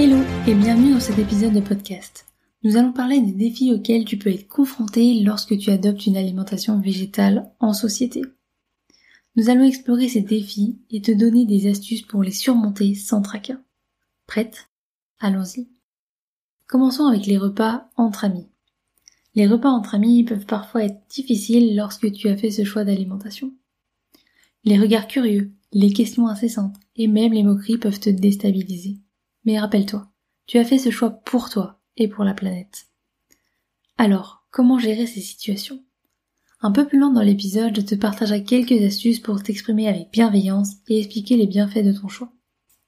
Hello et bienvenue dans cet épisode de podcast. Nous allons parler des défis auxquels tu peux être confronté lorsque tu adoptes une alimentation végétale en société. Nous allons explorer ces défis et te donner des astuces pour les surmonter sans tracas. Prête? Allons-y. Commençons avec les repas entre amis. Les repas entre amis peuvent parfois être difficiles lorsque tu as fait ce choix d'alimentation. Les regards curieux, les questions incessantes et même les moqueries peuvent te déstabiliser. Mais rappelle-toi, tu as fait ce choix pour toi et pour la planète. Alors, comment gérer ces situations? Un peu plus loin dans l'épisode, je te partagerai quelques astuces pour t'exprimer avec bienveillance et expliquer les bienfaits de ton choix.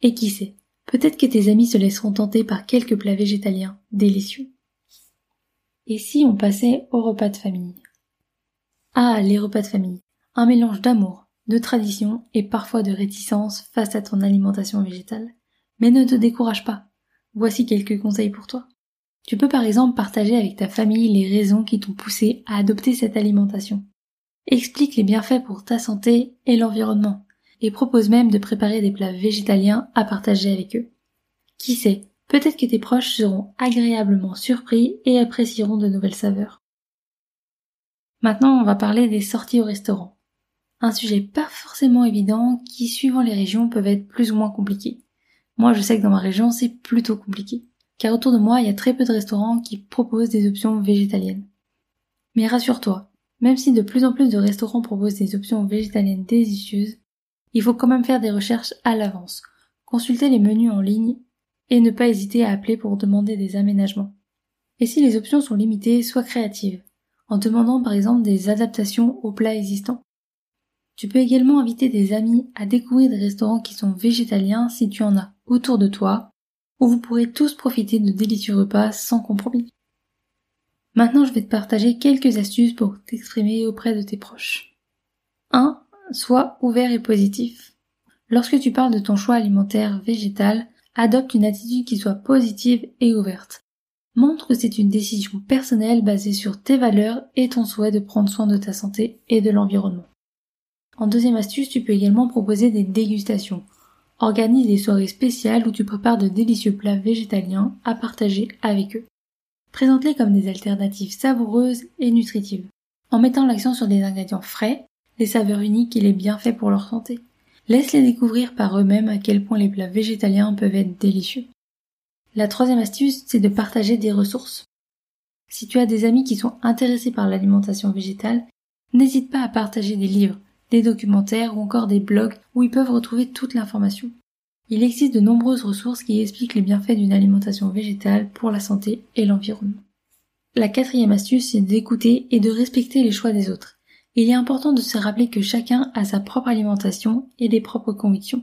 Et qui sait, peut-être que tes amis se laisseront tenter par quelques plats végétaliens délicieux. Et si on passait au repas de famille? Ah, les repas de famille. Un mélange d'amour, de tradition et parfois de réticence face à ton alimentation végétale. Mais ne te décourage pas. Voici quelques conseils pour toi. Tu peux par exemple partager avec ta famille les raisons qui t'ont poussé à adopter cette alimentation. Explique les bienfaits pour ta santé et l'environnement, et propose même de préparer des plats végétaliens à partager avec eux. Qui sait, peut-être que tes proches seront agréablement surpris et apprécieront de nouvelles saveurs. Maintenant, on va parler des sorties au restaurant. Un sujet pas forcément évident qui, suivant les régions, peuvent être plus ou moins compliqués. Moi, je sais que dans ma région, c'est plutôt compliqué. Car autour de moi, il y a très peu de restaurants qui proposent des options végétaliennes. Mais rassure-toi, même si de plus en plus de restaurants proposent des options végétaliennes délicieuses, il faut quand même faire des recherches à l'avance, consulter les menus en ligne et ne pas hésiter à appeler pour demander des aménagements. Et si les options sont limitées, sois créative, en demandant par exemple des adaptations aux plats existants. Tu peux également inviter des amis à découvrir des restaurants qui sont végétaliens si tu en as autour de toi, où vous pourrez tous profiter de délicieux repas sans compromis. Maintenant, je vais te partager quelques astuces pour t'exprimer auprès de tes proches. 1. Sois ouvert et positif. Lorsque tu parles de ton choix alimentaire végétal, adopte une attitude qui soit positive et ouverte. Montre que c'est une décision personnelle basée sur tes valeurs et ton souhait de prendre soin de ta santé et de l'environnement. En deuxième astuce, tu peux également proposer des dégustations. Organise des soirées spéciales où tu prépares de délicieux plats végétaliens à partager avec eux. Présente-les comme des alternatives savoureuses et nutritives, en mettant l'accent sur des ingrédients frais, des saveurs uniques et les bienfaits pour leur santé. Laisse-les découvrir par eux-mêmes à quel point les plats végétaliens peuvent être délicieux. La troisième astuce, c'est de partager des ressources. Si tu as des amis qui sont intéressés par l'alimentation végétale, n'hésite pas à partager des livres, des documentaires ou encore des blogs où ils peuvent retrouver toute l'information. Il existe de nombreuses ressources qui expliquent les bienfaits d'une alimentation végétale pour la santé et l'environnement. La quatrième astuce, c'est d'écouter et de respecter les choix des autres. Il est important de se rappeler que chacun a sa propre alimentation et des propres convictions.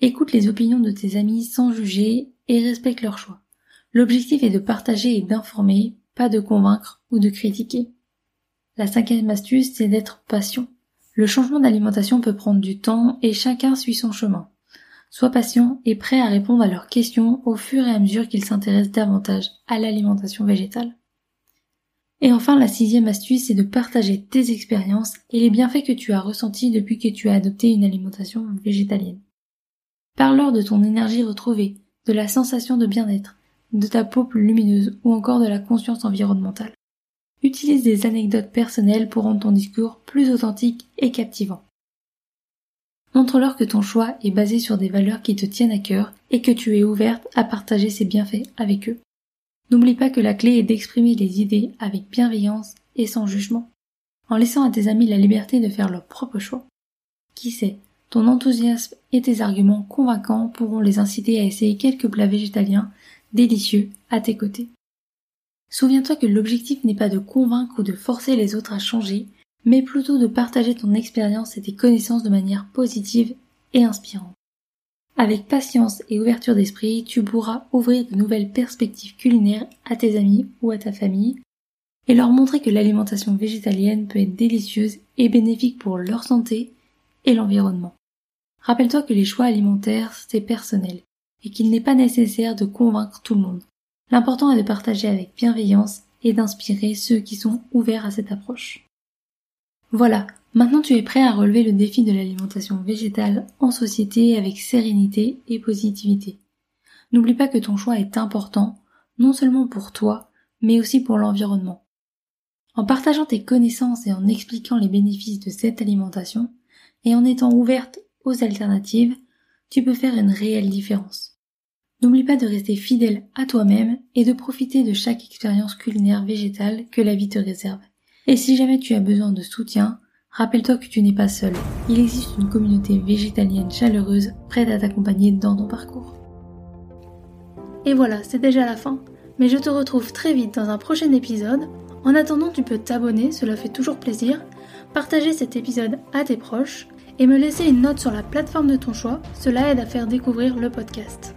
Écoute les opinions de tes amis sans juger et respecte leurs choix. L'objectif est de partager et d'informer, pas de convaincre ou de critiquer. La cinquième astuce, c'est d'être patient. Le changement d'alimentation peut prendre du temps et chacun suit son chemin. Sois patient et prêt à répondre à leurs questions au fur et à mesure qu'ils s'intéressent davantage à l'alimentation végétale. Et enfin, la sixième astuce, c'est de partager tes expériences et les bienfaits que tu as ressentis depuis que tu as adopté une alimentation végétalienne. Parle-leur de ton énergie retrouvée, de la sensation de bien-être, de ta peau plus lumineuse ou encore de la conscience environnementale. Utilise des anecdotes personnelles pour rendre ton discours plus authentique et captivant. Montre-leur que ton choix est basé sur des valeurs qui te tiennent à cœur et que tu es ouverte à partager ces bienfaits avec eux. N'oublie pas que la clé est d'exprimer les idées avec bienveillance et sans jugement, en laissant à tes amis la liberté de faire leur propre choix. Qui sait, ton enthousiasme et tes arguments convaincants pourront les inciter à essayer quelques plats végétaliens délicieux à tes côtés. Souviens-toi que l'objectif n'est pas de convaincre ou de forcer les autres à changer, mais plutôt de partager ton expérience et tes connaissances de manière positive et inspirante. Avec patience et ouverture d'esprit, tu pourras ouvrir de nouvelles perspectives culinaires à tes amis ou à ta famille et leur montrer que l'alimentation végétalienne peut être délicieuse et bénéfique pour leur santé et l'environnement. Rappelle-toi que les choix alimentaires, c'est personnel et qu'il n'est pas nécessaire de convaincre tout le monde. L'important est de partager avec bienveillance et d'inspirer ceux qui sont ouverts à cette approche. Voilà, maintenant tu es prêt à relever le défi de l'alimentation végétale en société avec sérénité et positivité. N'oublie pas que ton choix est important, non seulement pour toi, mais aussi pour l'environnement. En partageant tes connaissances et en expliquant les bénéfices de cette alimentation, et en étant ouverte aux alternatives, tu peux faire une réelle différence. N'oublie pas de rester fidèle à toi-même et de profiter de chaque expérience culinaire végétale que la vie te réserve. Et si jamais tu as besoin de soutien, rappelle-toi que tu n'es pas seul. Il existe une communauté végétalienne chaleureuse prête à t'accompagner dans ton parcours. Et voilà, c'est déjà la fin. Mais je te retrouve très vite dans un prochain épisode. En attendant, tu peux t'abonner, cela fait toujours plaisir, partager cet épisode à tes proches et me laisser une note sur la plateforme de ton choix, cela aide à faire découvrir le podcast.